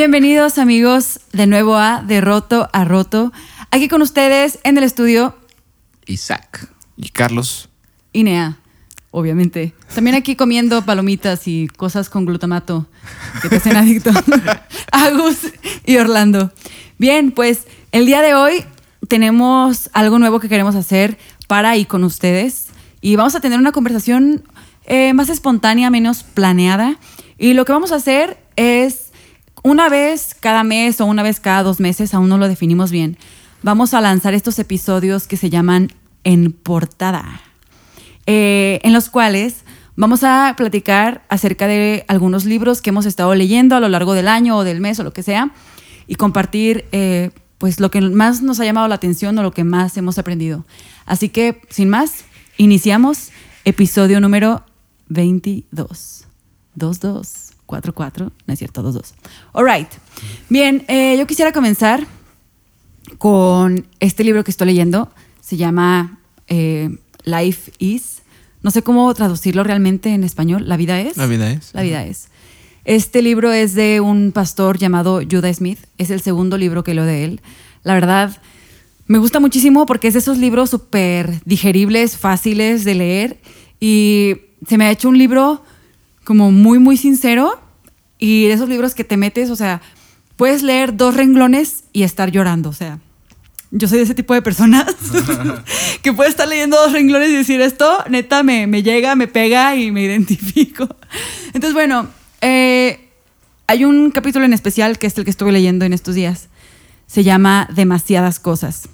Bienvenidos amigos de nuevo a De Roto a Roto. Aquí con ustedes en el estudio Isaac y Carlos. Inea, obviamente. También aquí comiendo palomitas y cosas con glutamato que te hacen adicto. Agus y Orlando. Bien, pues el día de hoy tenemos algo nuevo que queremos hacer para y con ustedes. Y vamos a tener una conversación eh, más espontánea, menos planeada. Y lo que vamos a hacer es una vez cada mes o una vez cada dos meses, aún no lo definimos bien, vamos a lanzar estos episodios que se llaman En Portada, eh, en los cuales vamos a platicar acerca de algunos libros que hemos estado leyendo a lo largo del año o del mes o lo que sea y compartir eh, pues lo que más nos ha llamado la atención o lo que más hemos aprendido. Así que, sin más, iniciamos episodio número 22. 22. 4-4, no es cierto, 2-2. All right. Bien, eh, yo quisiera comenzar con este libro que estoy leyendo. Se llama eh, Life is. No sé cómo traducirlo realmente en español. La vida es. La vida es. La vida es. Este libro es de un pastor llamado Judah Smith. Es el segundo libro que leo de él. La verdad, me gusta muchísimo porque es de esos libros súper digeribles, fáciles de leer. Y se me ha hecho un libro como muy, muy sincero y de esos libros que te metes, o sea, puedes leer dos renglones y estar llorando, o sea. Yo soy de ese tipo de personas que puede estar leyendo dos renglones y decir esto, neta, me, me llega, me pega y me identifico. Entonces, bueno, eh, hay un capítulo en especial que es el que estuve leyendo en estos días. Se llama Demasiadas cosas.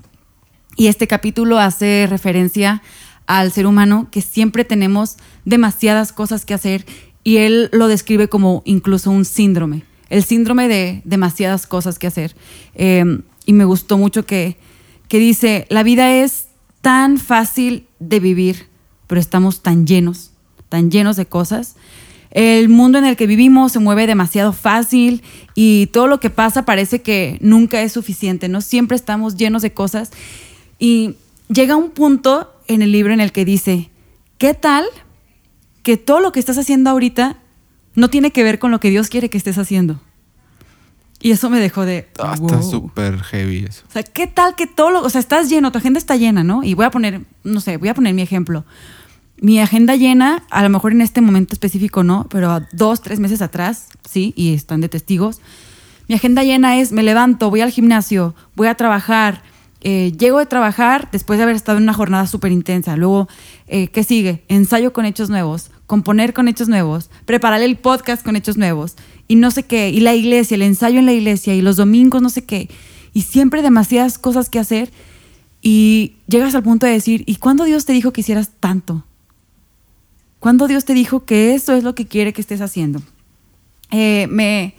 Y este capítulo hace referencia al ser humano que siempre tenemos demasiadas cosas que hacer y él lo describe como incluso un síndrome, el síndrome de demasiadas cosas que hacer. Em, y me gustó mucho que, que dice, la vida es tan fácil de vivir, pero estamos tan llenos, tan llenos de cosas. El mundo en el que vivimos se mueve demasiado fácil y todo lo que pasa parece que nunca es suficiente, ¿no? Siempre estamos llenos de cosas. Y llega un punto en el libro en el que dice, ¿qué tal que todo lo que estás haciendo ahorita no tiene que ver con lo que Dios quiere que estés haciendo. Y eso me dejó de. Ah, está súper heavy eso. O sea, ¿qué tal que todo lo. O sea, estás lleno, tu agenda está llena, ¿no? Y voy a poner, no sé, voy a poner mi ejemplo. Mi agenda llena, a lo mejor en este momento específico no, pero dos, tres meses atrás, sí, y están de testigos. Mi agenda llena es: me levanto, voy al gimnasio, voy a trabajar, eh, llego de trabajar después de haber estado en una jornada súper intensa. Luego, eh, ¿qué sigue? Ensayo con hechos nuevos componer con hechos nuevos, preparar el podcast con hechos nuevos y no sé qué, y la iglesia, el ensayo en la iglesia y los domingos no sé qué, y siempre demasiadas cosas que hacer y llegas al punto de decir, ¿y cuándo Dios te dijo que hicieras tanto? ¿Cuándo Dios te dijo que eso es lo que quiere que estés haciendo? Eh, me,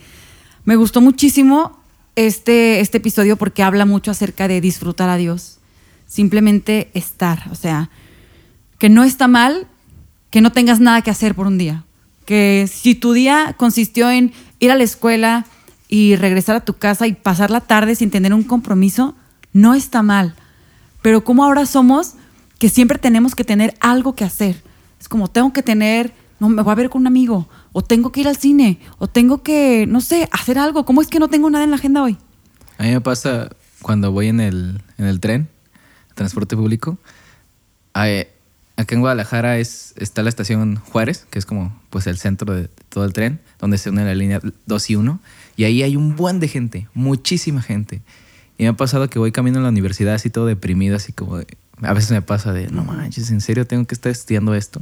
me gustó muchísimo este, este episodio porque habla mucho acerca de disfrutar a Dios, simplemente estar, o sea, que no está mal que no tengas nada que hacer por un día. Que si tu día consistió en ir a la escuela y regresar a tu casa y pasar la tarde sin tener un compromiso, no está mal. Pero como ahora somos que siempre tenemos que tener algo que hacer. Es como tengo que tener, no me voy a ver con un amigo, o tengo que ir al cine, o tengo que, no sé, hacer algo. ¿Cómo es que no tengo nada en la agenda hoy? A mí me pasa cuando voy en el, en el tren, transporte público. Acá en Guadalajara es, está la estación Juárez, que es como pues el centro de todo el tren, donde se une la línea 2 y 1. Y ahí hay un buen de gente, muchísima gente. Y me ha pasado que voy camino a la universidad así todo deprimido, así como a veces me pasa de, no manches, ¿en serio tengo que estar estudiando esto?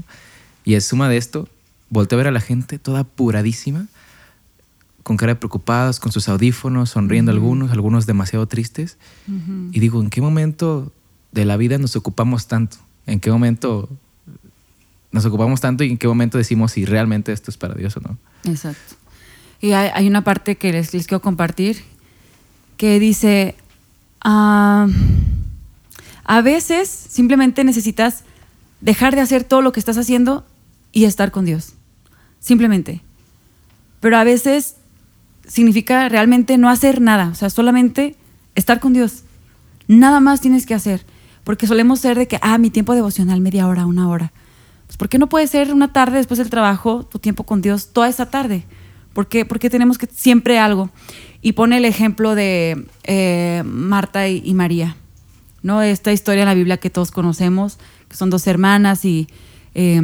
Y en suma de esto, volteo a ver a la gente toda apuradísima, con cara de preocupados, con sus audífonos, sonriendo algunos, algunos demasiado tristes. Y digo, ¿en qué momento de la vida nos ocupamos tanto? En qué momento nos ocupamos tanto y en qué momento decimos si realmente esto es para Dios o no. Exacto. Y hay, una parte que les, quiero compartir que dice, ah, a veces simplemente necesitas dejar de hacer todo lo que estás haciendo y estar con Dios. Simplemente. Pero a veces significa realmente no hacer nada, o sea, solamente estar con Dios. Nada más tienes que hacer. Porque solemos ser de que, ah, mi tiempo devocional, media hora, una hora. Pues, ¿por qué no puede ser una tarde después del trabajo, tu tiempo con Dios, toda esa tarde? ¿Por qué, por qué tenemos que siempre algo? Y pone el ejemplo de eh, Marta y, y María, ¿no? Esta historia en la Biblia que todos conocemos, que son dos hermanas y eh,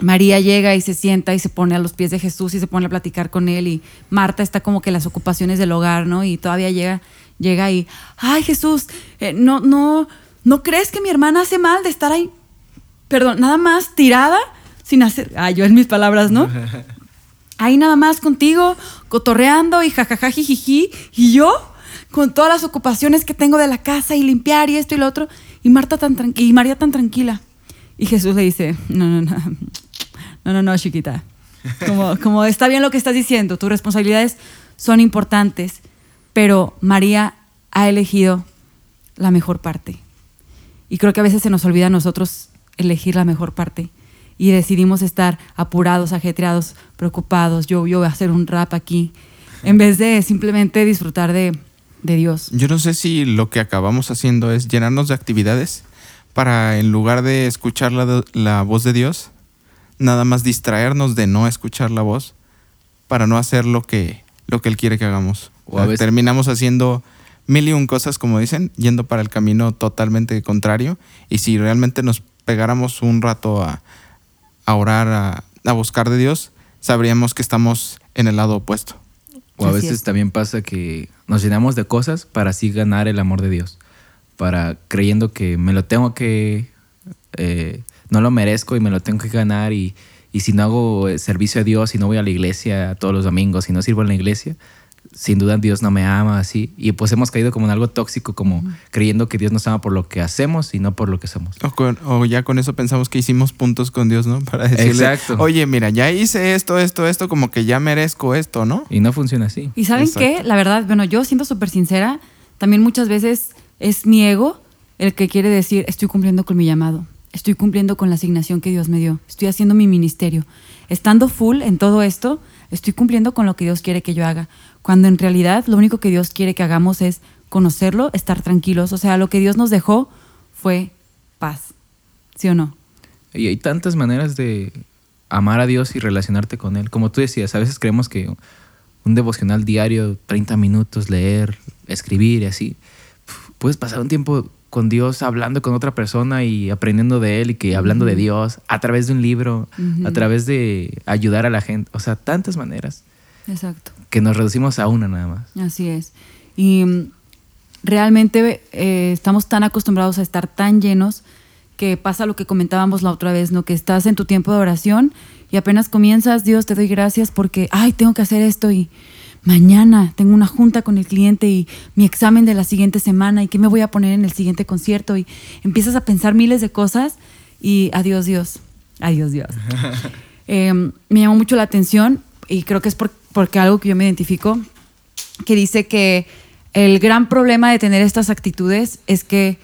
María llega y se sienta y se pone a los pies de Jesús y se pone a platicar con él y Marta está como que las ocupaciones del hogar, ¿no? Y todavía llega, llega y, ay Jesús, eh, no, no, ¿no crees que mi hermana hace mal de estar ahí? Perdón, nada más tirada sin hacer, ay, yo en mis palabras, ¿no? Ahí nada más contigo, cotorreando y jajaja, jijiji, y yo con todas las ocupaciones que tengo de la casa y limpiar y esto y lo otro, y Marta tan tranquila, y María tan tranquila. Y Jesús le dice, no, no, no, no, no, no, chiquita. Como, está bien lo que estás diciendo, tus responsabilidades son importantes, pero María ha elegido la mejor parte. Y creo que a veces se nos olvida a nosotros elegir la mejor parte. Y decidimos estar apurados, ajetreados, preocupados. Yo, yo voy a hacer un rap aquí. En vez de simplemente disfrutar de, de Dios. Yo no sé si lo que acabamos haciendo es llenarnos de actividades para, en lugar de escuchar la, la voz de Dios, nada más distraernos de no escuchar la voz para no hacer lo que, lo que Él quiere que hagamos. O a veces- Terminamos haciendo mil y un cosas, como dicen, yendo para el camino totalmente contrario. Y si realmente nos pegáramos un rato a, a orar, a, a buscar de Dios, sabríamos que estamos en el lado opuesto. O a veces es. también pasa que nos llenamos de cosas para así ganar el amor de Dios. Para creyendo que me lo tengo que. eh, no lo merezco y me lo tengo que ganar. Y, y si no hago eh, servicio a Dios, si no voy a la iglesia todos los domingos, si no sirvo en la iglesia, sin duda Dios no me ama así. Y pues hemos caído como en algo tóxico, como creyendo que Dios nos ama por lo que hacemos y no por lo que somos. O, con- o ya con eso pensamos que hicimos puntos con Dios, ¿no? Para decirle, Exacto. oye, mira, ya hice esto, esto, esto, como que ya merezco esto, ¿no? Y no funciona así. Y saben Exacto. qué, la verdad, bueno, yo siendo súper sincera, también muchas veces es mi ego el que quiere decir, estoy cumpliendo con mi llamado, estoy cumpliendo con la asignación que Dios me dio, estoy haciendo mi ministerio. Estando full en todo esto, estoy cumpliendo con lo que Dios quiere que yo haga. Cuando en realidad lo único que Dios quiere que hagamos es conocerlo, estar tranquilos. O sea, lo que Dios nos dejó fue paz. ¿Sí o no? Y hay tantas maneras de amar a Dios y relacionarte con Él. Como tú decías, a veces creemos que un devocional diario, 30 minutos, leer, escribir y así, puedes pasar un tiempo con Dios hablando con otra persona y aprendiendo de Él y que hablando de Dios a través de un libro, a través de ayudar a la gente. O sea, tantas maneras Exacto. que nos reducimos a una nada más. Así es. Y mm, realmente eh, estamos tan acostumbrados a estar tan llenos que pasa lo que comentábamos la otra vez, ¿no? Que estás en tu tiempo de oración y apenas comienzas, Dios, te doy gracias porque, ay, tengo que hacer esto y mañana tengo una junta con el cliente y mi examen de la siguiente semana y qué me voy a poner en el siguiente concierto y empiezas a pensar miles de cosas y adiós Dios, adiós Dios. Eh, me llamó mucho la atención y creo que es por- porque algo que yo me identifico, que dice que el gran problema de tener estas actitudes es que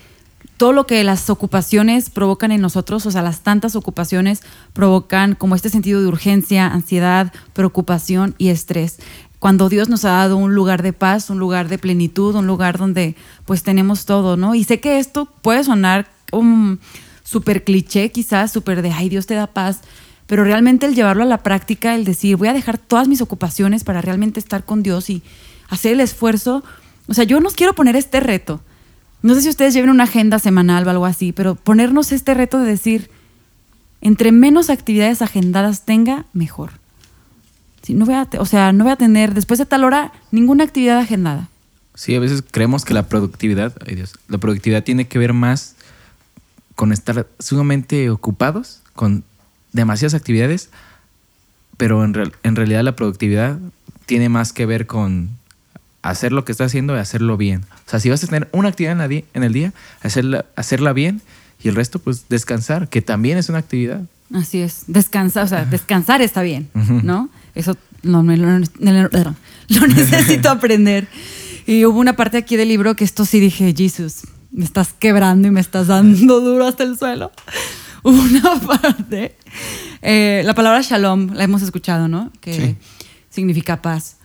todo lo que las ocupaciones provocan en nosotros, o sea, las tantas ocupaciones provocan como este sentido de urgencia, ansiedad, preocupación y estrés. Cuando Dios nos ha dado un lugar de paz, un lugar de plenitud, un lugar donde pues tenemos todo, ¿no? Y sé que esto puede sonar un súper cliché quizás, súper de, ay, Dios te da paz, pero realmente el llevarlo a la práctica, el decir, voy a dejar todas mis ocupaciones para realmente estar con Dios y hacer el esfuerzo. O sea, yo nos quiero poner este reto. No sé si ustedes lleven una agenda semanal o algo así, pero ponernos este reto de decir, entre menos actividades agendadas tenga, mejor. Sí, no voy a, o sea, no voy a tener después de tal hora ninguna actividad agendada. Sí, a veces creemos que la productividad, ay Dios, la productividad tiene que ver más con estar sumamente ocupados, con demasiadas actividades, pero en, real- en realidad la productividad tiene más que ver con hacer lo que estás haciendo y hacerlo bien. O sea, si vas a tener una actividad en, en el día, hacerla, hacerla bien y el resto, pues descansar, que también es una actividad. Así es, descansar, o sea, descansar está bien. ¿no? Eso no, me lo, lo- lo necesito aprender. Y hubo una parte aquí del libro que esto sí dije, Jesús, me estás quebrando y me estás dando duro hasta el suelo. Hubo una parte, eh, la palabra shalom la hemos escuchado, ¿no? Que Sí. significa paz.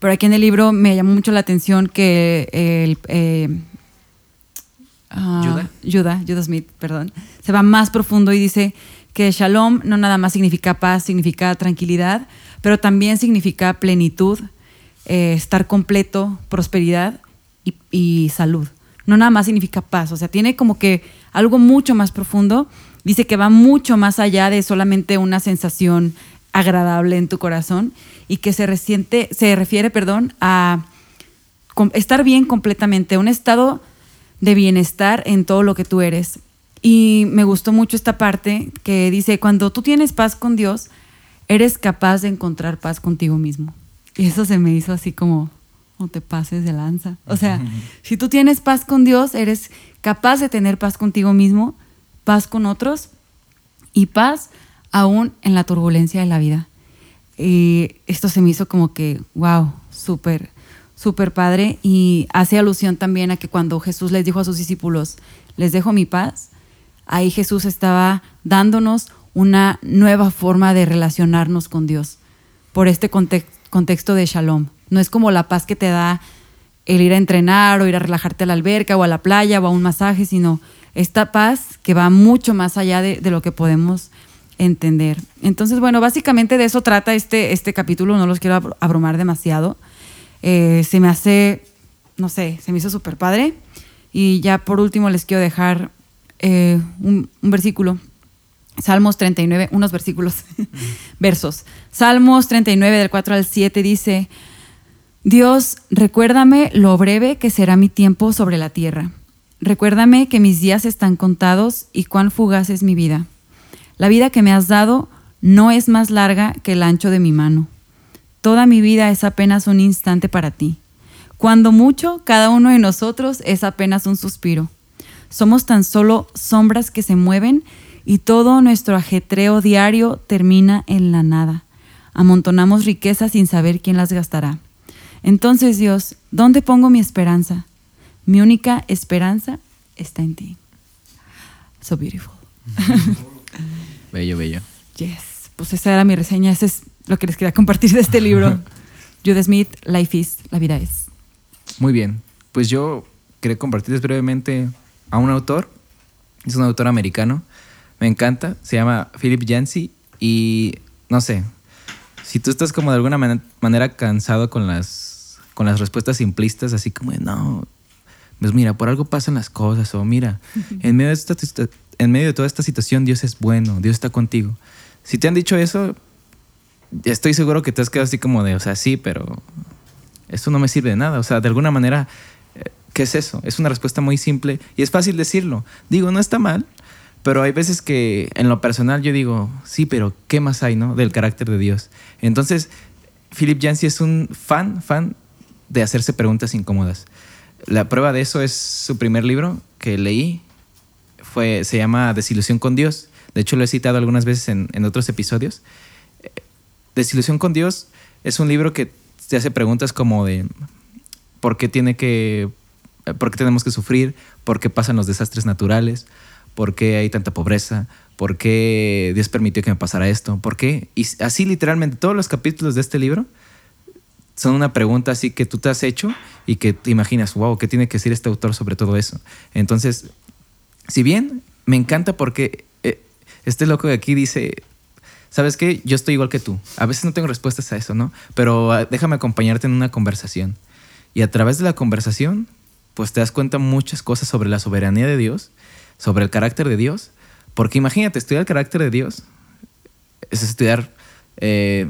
Pero aquí en el libro me llamó mucho la atención que el, eh, ah, ¿Judah? Judah, Judah Smith, perdón, se va más profundo y dice que shalom no nada más significa paz, significa tranquilidad, pero también significa plenitud, eh, estar completo, prosperidad y, y salud. No nada más significa paz, o sea, tiene como que algo mucho más profundo. Dice que va mucho más allá de solamente una sensación agradable en tu corazón y que se, resiente, se refiere perdón, a estar bien completamente, un estado de bienestar en todo lo que tú eres. Y me gustó mucho esta parte que dice, cuando tú tienes paz con Dios, eres capaz de encontrar paz contigo mismo. Y eso se me hizo así como, no te pases de lanza. O sea, si tú tienes paz con Dios, eres capaz de tener paz contigo mismo, paz con otros y paz aún en la turbulencia de la vida. Y esto se me hizo como que, wow, súper, súper padre. Y hace alusión también a que cuando Jesús les dijo a sus discípulos, les dejo mi paz, ahí Jesús estaba dándonos una nueva forma de relacionarnos con Dios por este context- contexto de shalom. No es como la paz que te da el ir a entrenar o ir a relajarte a la alberca o a la playa o a un masaje, sino esta paz que va mucho más allá de, lo que podemos entender. Entonces, bueno, básicamente de eso trata este, este capítulo, no los quiero abr- abrumar demasiado. Eh, se me hace, no sé, se me hizo súper padre. Y ya por último les quiero dejar eh, un, un versículo Salmos 39, unos versículos, versos. Salmos 39 del 4 al 7 dice, Dios, recuérdame lo breve que será mi tiempo sobre la tierra. Recuérdame que mis días están contados y cuán fugaz es mi vida. La vida que me has dado no es más larga que el ancho de mi mano. Toda mi vida es apenas un instante para ti. Cuando mucho, cada uno de nosotros es apenas un suspiro. Somos tan solo sombras que se mueven y todo nuestro ajetreo diario termina en la nada. Amontonamos riquezas sin saber quién las gastará. Entonces, Dios, ¿dónde pongo mi esperanza? Mi única esperanza está en ti. So beautiful. Bello, bello. Yes. Pues esa era mi reseña. Ese es lo que les quería compartir de este libro. Judah Smith, Life is, la vida es. Muy bien. Pues yo quería compartirles brevemente a un autor. Es un autor americano. Me encanta. Se llama Philip Yancey. Y no sé. Si tú estás como de alguna man- manera cansado con las, con las respuestas simplistas, así como de no. Pues mira, por algo pasan las cosas. O mira, en medio de, esta, en medio de toda esta situación, Dios es bueno. Dios está contigo. Si te han dicho eso, estoy seguro que te has quedado así como de, o sea, sí, pero esto no me sirve de nada. O sea, de alguna manera, ¿qué es eso? Es una respuesta muy simple y es fácil decirlo. Digo, no está mal, pero hay veces que en lo personal yo digo, sí, pero ¿qué más hay, no? Del carácter de Dios. Entonces, Philip Yancey es un fan, fan de hacerse preguntas incómodas. La prueba de eso es su primer libro que leí, fue, se llama Desilusión con Dios. De hecho, lo he citado algunas veces en, en otros episodios. Desilusión con Dios es un libro que te hace preguntas como de por qué tiene que, por qué tenemos que sufrir, por qué pasan los desastres naturales, por qué hay tanta pobreza, por qué Dios permitió que me pasara esto, por qué. Y así literalmente todos los capítulos de este libro son una pregunta así que tú te has hecho y que te imaginas, wow, ¿qué tiene que decir este autor sobre todo eso? Entonces, si bien me encanta porque eh, este loco de aquí dice, ¿sabes qué? Yo estoy igual que tú. A veces no tengo respuestas a eso, ¿no? Pero ah, déjame acompañarte en una conversación. Y a través de la conversación, pues te das cuenta muchas cosas sobre la soberanía de Dios, sobre el carácter de Dios. Porque imagínate, estudiar el carácter de Dios es estudiar eh,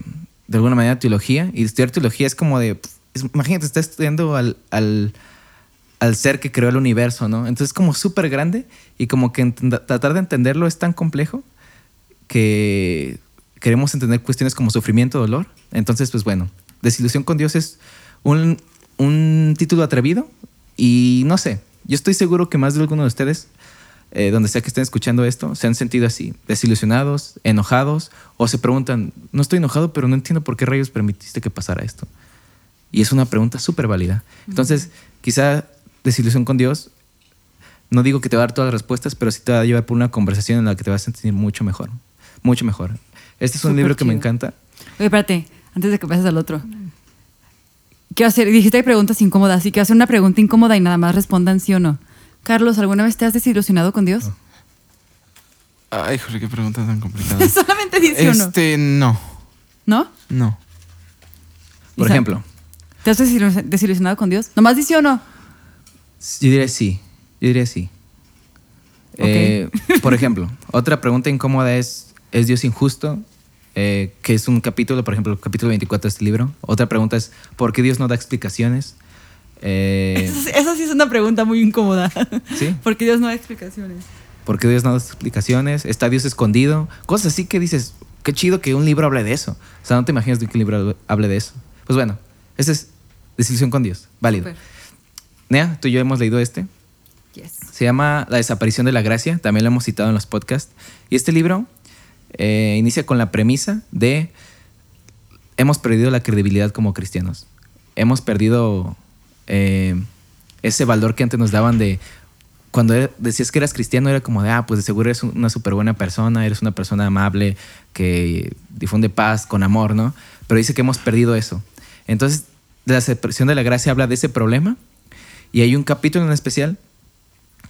de alguna manera teología. Y estudiar teología es como de, imagínate, estás estudiando al, al, al ser que creó el universo, ¿no? Entonces es como súper grande y como que tratar de entenderlo es tan complejo que queremos entender cuestiones como sufrimiento, dolor. Entonces, pues bueno, desilusión con Dios es un, un título atrevido y no sé, yo estoy seguro que más de alguno de ustedes, eh, donde sea que estén escuchando esto, se han sentido así, desilusionados, enojados o se preguntan, no estoy enojado, pero no entiendo por qué rayos permitiste que pasara esto. Y es una pregunta súper válida. Entonces, quizá desilusión con Dios, no digo que te va a dar todas las respuestas, pero sí te va a llevar por una conversación en la que te vas a sentir mucho mejor. Mucho mejor. Este es un Súper libro que me chido. encanta. Oye, espérate, antes de que pases al otro. Quiero hacer, dijiste que hay preguntas incómodas, así que hacer una pregunta incómoda y nada más respondan sí o no. Carlos, ¿alguna vez te has desilusionado con Dios? Ay, joder, qué pregunta tan complicada. Solamente dice uno. este, no, ¿No? no. Por ejemplo, ¿Te has desilu- desilusionado con Dios? Nomás dice o no. yo diría sí. Yo diría sí. Eh, por ejemplo, otra pregunta incómoda es, ¿es Dios injusto? Eh, que es un capítulo, por ejemplo, el capítulo 24 de este libro. Otra pregunta es, ¿por qué Dios no da explicaciones? Eh, Esa, sí es una pregunta muy incómoda. ¿Sí? Porque Dios no da explicaciones. ¿Por qué Dios no da explicaciones? ¿Está Dios escondido? Cosas así que dices, qué chido que un libro hable de eso. O sea, no te imaginas de que un libro hable de eso. Pues bueno, esa es desilusión con Dios. Válido. Nea, tú y yo hemos leído este. Yes. Se llama La desaparición de la gracia. También lo hemos citado en los podcasts. Y este libro eh, inicia con la premisa de hemos perdido la credibilidad como cristianos. Hemos perdido eh, ese valor que antes nos daban de cuando era- decías que eras cristiano era como de, ah, pues de seguro eres una súper buena persona, eres una persona amable que difunde paz con amor, ¿no? Pero dice que hemos perdido eso. Entonces, la desaparición de la gracia habla de ese problema y hay un capítulo en especial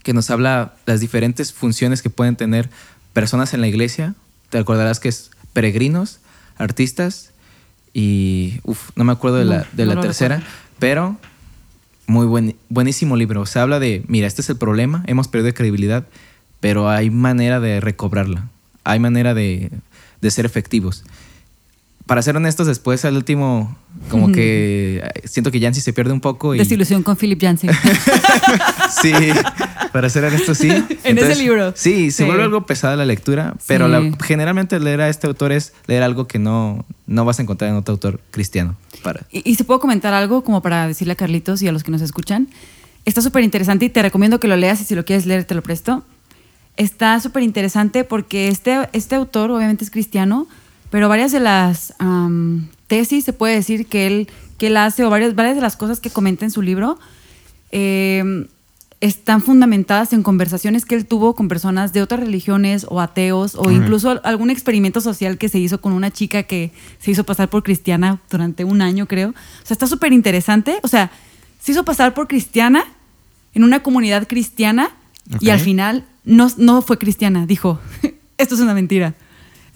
que nos habla las diferentes funciones que pueden tener personas en la iglesia. Te acordarás que es peregrinos, artistas y, uf, no me acuerdo de la, de no la tercera, pero muy buen, buenísimo libro. Se habla de, mira, este es el problema, hemos perdido credibilidad, pero hay manera de recobrarla, hay manera de, de ser efectivos. Para ser honestos, después al último, como que eh, siento que Yancy se pierde un poco y... Desilusión con Philip Yancey. Sí, para ser honesto, sí. En ese libro. Sí, se Sí. vuelve algo pesada la lectura, pero Sí. la- generalmente leer a este autor es leer algo que no, no vas a encontrar en otro autor cristiano. Para. Y, y si puedo comentar algo como para decirle a Carlitos y a los que nos escuchan, está súper interesante y te recomiendo que lo leas y si lo quieres leer te lo presto. Está súper interesante porque este, este autor obviamente es cristiano, pero varias de las am, tesis se puede decir que él, que él hace o varias, varias de las cosas que comenta en su libro eh, están fundamentadas en conversaciones que él tuvo con personas de otras religiones o ateos o incluso al- algún experimento social que se hizo con una chica que se hizo pasar por cristiana durante un año, creo. O sea, está súper interesante. O sea, se hizo pasar por cristiana en una comunidad cristiana y Ok. al final no, no fue cristiana. Dijo, esto es una mentira.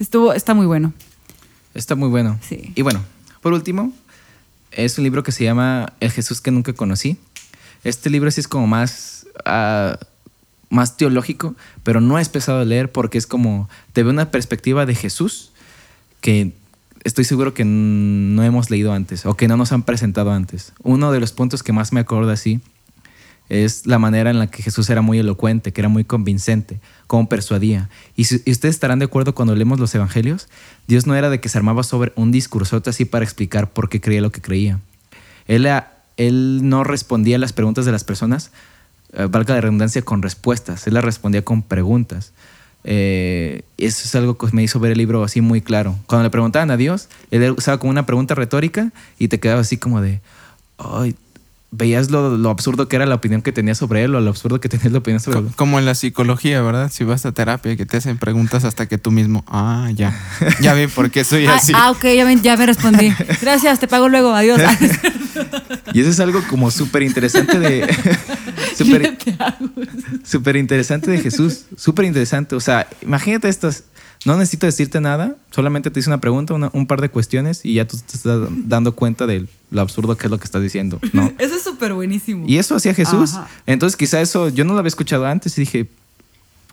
Estuvo, está muy bueno. Está muy bueno. Sí. Y bueno, por último, es un libro que se llama El Jesús que nunca conocí. Este libro sí es como más, ah, más teológico, pero no es pesado de leer porque es como, te ve una perspectiva de Jesús que estoy seguro que no hemos leído antes o que no nos han presentado antes. Uno de los puntos que más me acuerdo así es la manera en la que Jesús era muy elocuente, que era muy convincente, cómo persuadía. Y, si- ustedes estarán de acuerdo cuando leemos los evangelios, Dios no era de que se armaba sobre un discursote así para explicar por qué creía lo que creía. Él no respondía a las preguntas de las personas, eh, valga la redundancia, con respuestas. Él las respondía con preguntas. Eh, eso es algo que me hizo ver el libro así muy claro. Cuando le preguntaban a Dios, él usaba como una pregunta retórica y te quedaba así como de, ay, veías lo, lo absurdo que era la opinión que tenía sobre él o lo absurdo que tenía la opinión sobre él. Co- Como en la psicología, ¿verdad? Si vas a terapia que te hacen preguntas hasta que tú mismo, ah, ya, ya vi por qué soy Ah, así. ah, ok, ya me, ya me respondí. Gracias, te pago luego. Adiós. Y eso es algo como súper interesante de... súper interesante de Jesús. Súper interesante. O sea, imagínate estas... No necesito decirte nada, solamente te hice una pregunta, una- un par de cuestiones y ya tú te estás dando cuenta de lo absurdo que es lo que estás diciendo, ¿no? Eso es súper buenísimo. Y eso hacía Jesús. Ajá. Entonces quizá eso yo no lo había escuchado antes y dije,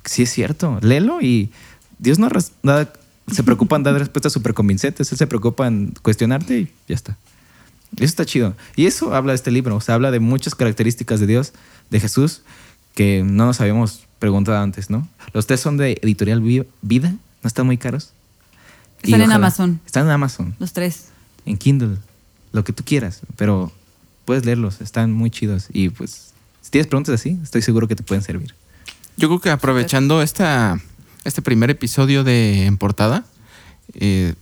sí es cierto, léelo y Dios no nada- se preocupa en dar respuestas súper convincentes, Él se preocupa en cuestionarte y ya está. Eso está chido. Y eso habla de este libro, o sea, habla de muchas características de Dios, de Jesús, que no nos habíamos preguntado antes, ¿no? Los tres son de Editorial Vi- Vida, no están muy caros. Y Están en Amazon. Están en Amazon Los tres. en Kindle, lo que tú quieras, pero puedes leerlos, están muy chidos y pues si tienes preguntas así, estoy seguro que te pueden servir. Yo creo que aprovechando esta, este primer episodio de En Portada, eh,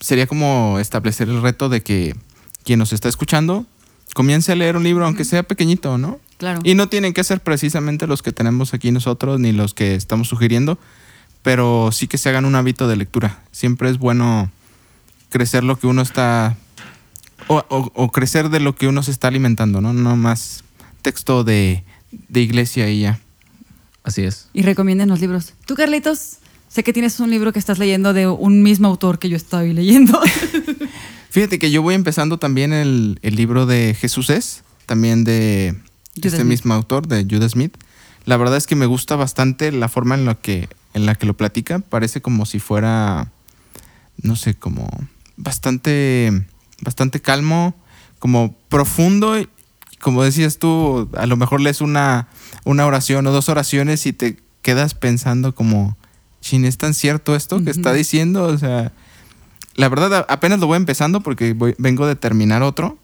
sería como establecer el reto de que quien nos está escuchando comience a leer un libro, aunque sea pequeñito, ¿no? Claro. Y no tienen que ser precisamente los que tenemos aquí nosotros ni los que estamos sugiriendo, pero sí que se hagan un hábito de lectura. Siempre es bueno crecer lo que uno está, o, o- o crecer de lo que uno se está alimentando, ¿no? No más texto de, de iglesia y ya. Así es. Y recomienden los libros. Tú, Carlitos, sé que tienes un libro que estás leyendo de un mismo autor que yo estoy leyendo. Fíjate que yo voy empezando también el, el libro de Jesús es, también de este Smith. mismo autor, de Judah Smith. La verdad es que me gusta bastante la forma en la que, en la que lo platica. Parece como si fuera, no sé, como bastante, bastante calmo, como profundo. y Como decías tú, a lo mejor lees una, una oración o dos oraciones y te quedas pensando como, chin, ¿es tan cierto esto que está diciendo? O sea, la verdad apenas lo voy empezando porque voy- vengo de terminar otro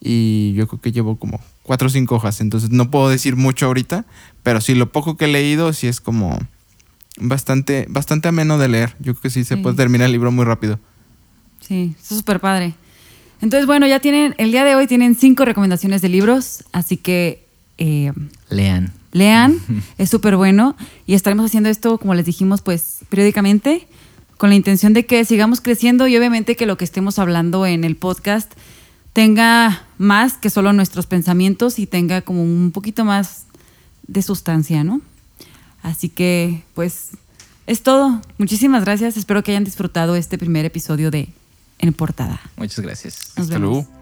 y yo creo que llevo como cuatro o cinco hojas, entonces no puedo decir mucho ahorita, pero sí lo poco que he leído sí es como bastante, bastante ameno de leer. Yo creo que sí se Sí. puede terminar el libro muy rápido. Sí, está súper padre. Entonces, bueno, ya tienen, el día de hoy tienen cinco recomendaciones de libros, así que eh, Lean. lean, es súper bueno y estaremos haciendo esto, como les dijimos, pues periódicamente, con la intención de que sigamos creciendo y obviamente que lo que estemos hablando en el podcast tenga más que solo nuestros pensamientos y tenga como un poquito más de sustancia, ¿no? Así que, pues, es todo. Muchísimas gracias. Espero que hayan disfrutado este primer episodio de En Portada. Muchas gracias. Nos Hasta vemos. luego.